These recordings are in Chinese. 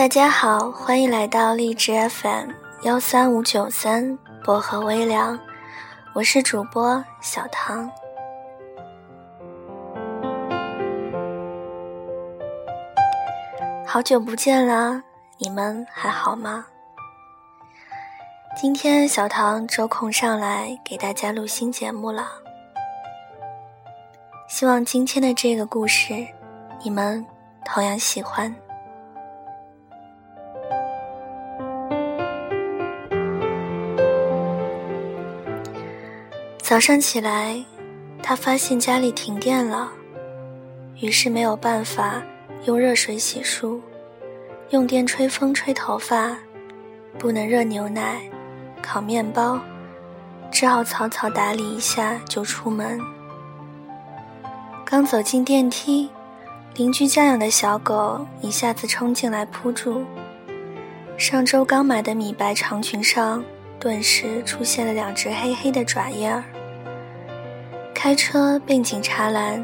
大家好，欢迎来到荔枝 FM 幺三五九三薄荷微凉，我是主播小唐。好久不见啦，你们还好吗？今天小唐抽空上来给大家录新节目了，希望今天的这个故事你们同样喜欢。早上起来，他发现家里停电了，于是没有办法用热水洗漱，用电吹风吹头发，不能热牛奶、烤面包，只好草草打理一下就出门。刚走进电梯，邻居家养的小狗一下子冲进来扑住，上周刚买的米白长裙上顿时出现了两只黑黑的爪印儿。开车并警察拦，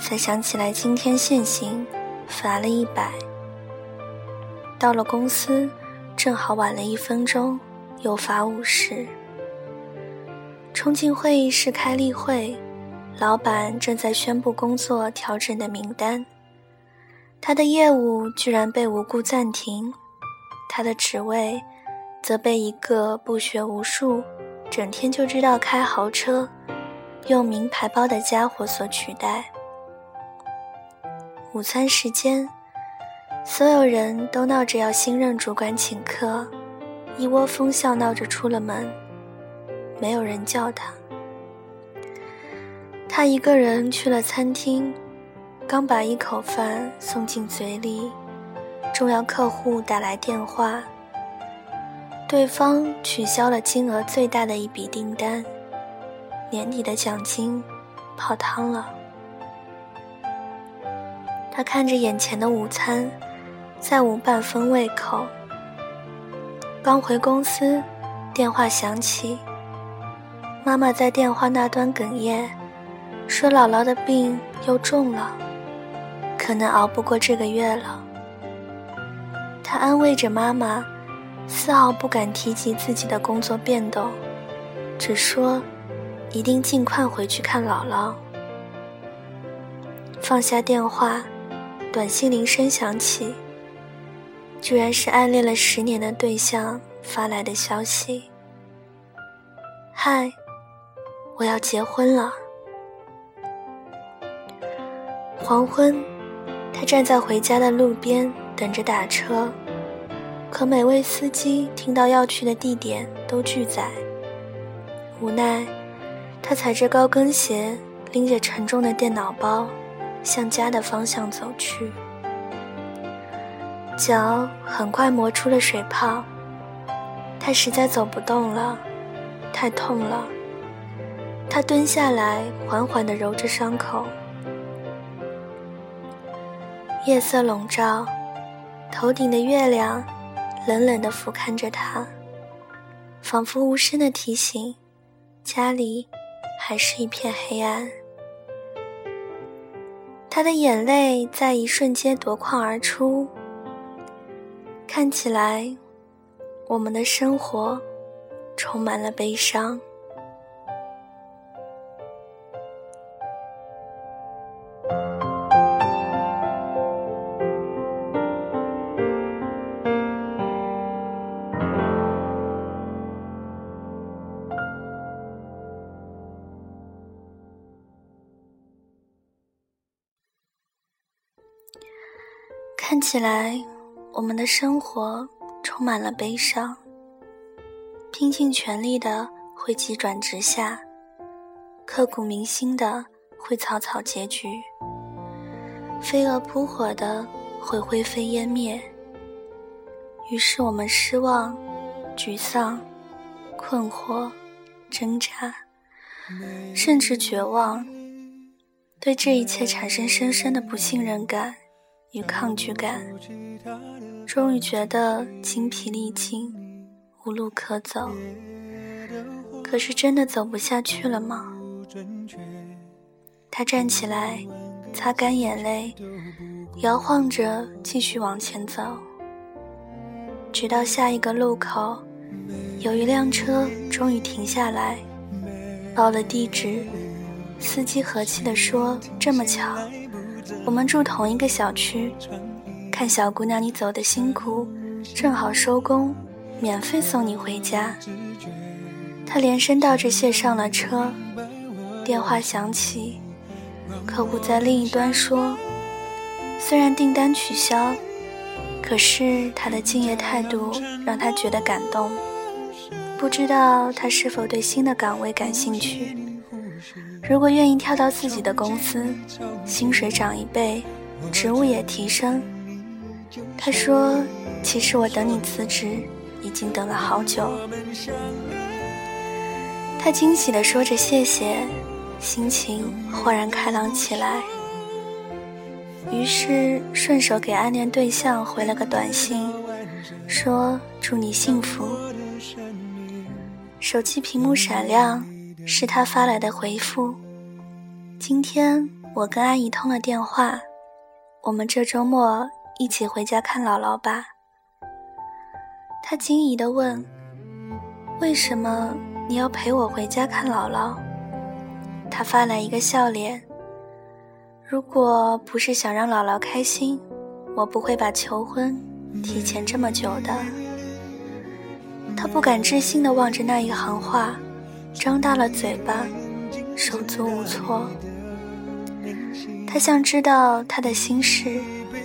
才想起来今天限行，罚了一百。到了公司，正好晚了一分钟，又罚五十。冲进会议室开例会，老板正在宣布工作调整的名单，他的业务居然被无故暂停，他的职位则被一个不学无术、整天就知道开豪车。用名牌包的家伙所取代。午餐时间，所有人都闹着要新任主管请客，一窝蜂笑闹着出了门，没有人叫他。他一个人去了餐厅，刚把一口饭送进嘴里，重要客户打来电话，对方取消了金额最大的一笔订单。年底的奖金泡汤了。他看着眼前的午餐，再无半分胃口。刚回公司，电话响起，妈妈在电话那端哽咽，说姥姥的病又重了，可能熬不过这个月了。他安慰着妈妈，丝毫不敢提及自己的工作变动，只说。一定尽快回去看姥姥。放下电话，短信铃声响起，居然是暗恋了十年的对象发来的消息：“嗨，我要结婚了。”黄昏，他站在回家的路边等着打车，可每位司机听到要去的地点都拒载，无奈。他踩着高跟鞋，拎着沉重的电脑包，向家的方向走去。脚很快磨出了水泡，他实在走不动了，太痛了。他蹲下来，缓缓地揉着伤口。夜色笼罩，头顶的月亮冷冷地俯瞰着他，仿佛无声的提醒：家里。还是一片黑暗。他的眼泪在一瞬间夺眶而出。看起来，我们的生活充满了悲伤。看起来，我们的生活充满了悲伤。拼尽全力的会急转直下，刻骨铭心的会草草结局，飞蛾扑火的会灰飞烟灭。于是我们失望、沮丧、困惑、挣扎，甚至绝望，对这一切产生深深的不信任感。与抗拒感，终于觉得精疲力尽，无路可走。可是真的走不下去了吗？他站起来，擦干眼泪，摇晃着继续往前走。直到下一个路口，有一辆车终于停下来，报了地址。司机和气地说：“这么巧，我们住同一个小区。看小姑娘你走的辛苦，正好收工，免费送你回家。”他连声道着谢上了车。电话响起，客户在另一端说：“虽然订单取消，可是他的敬业态度让他觉得感动。不知道他是否对新的岗位感兴趣？”如果愿意跳到自己的公司，薪水涨一倍，职务也提升。他说：“其实我等你辞职，已经等了好久。”他惊喜地说着谢谢，心情豁然开朗起来。于是顺手给暗恋对象回了个短信，说：“祝你幸福。”手机屏幕闪亮。是他发来的回复。今天我跟阿姨通了电话，我们这周末一起回家看姥姥吧。他惊疑地问：“为什么你要陪我回家看姥姥？”他发来一个笑脸。如果不是想让姥姥开心，我不会把求婚提前这么久的。他不敢置信地望着那一行话。张大了嘴巴，手足无措。他像知道他的心事，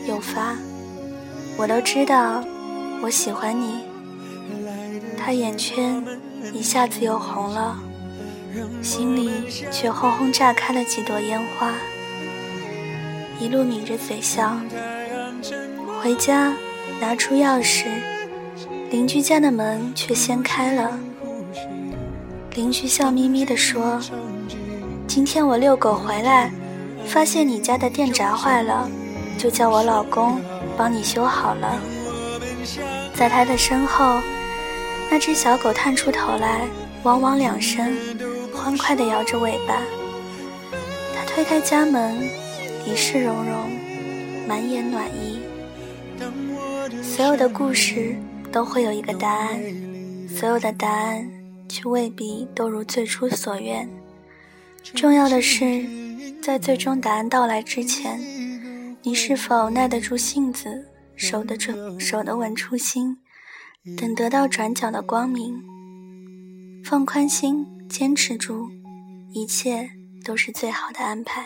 又发：“我都知道，我喜欢你。”他眼圈一下子又红了，心里却轰轰炸开了几朵烟花。一路抿着嘴笑，回家拿出钥匙，邻居家的门却先开了。邻居笑眯眯地说：“今天我遛狗回来，发现你家的电闸坏了，就叫我老公帮你修好了。”在他的身后，那只小狗探出头来，汪汪两声，欢快地摇着尾巴。他推开家门，一世融融，满眼暖意。所有的故事都会有一个答案，所有的答案。却未必都如最初所愿。重要的是，在最终答案到来之前，你是否耐得住性子，守得住、守得稳初心，等得到转角的光明。放宽心，坚持住，一切都是最好的安排。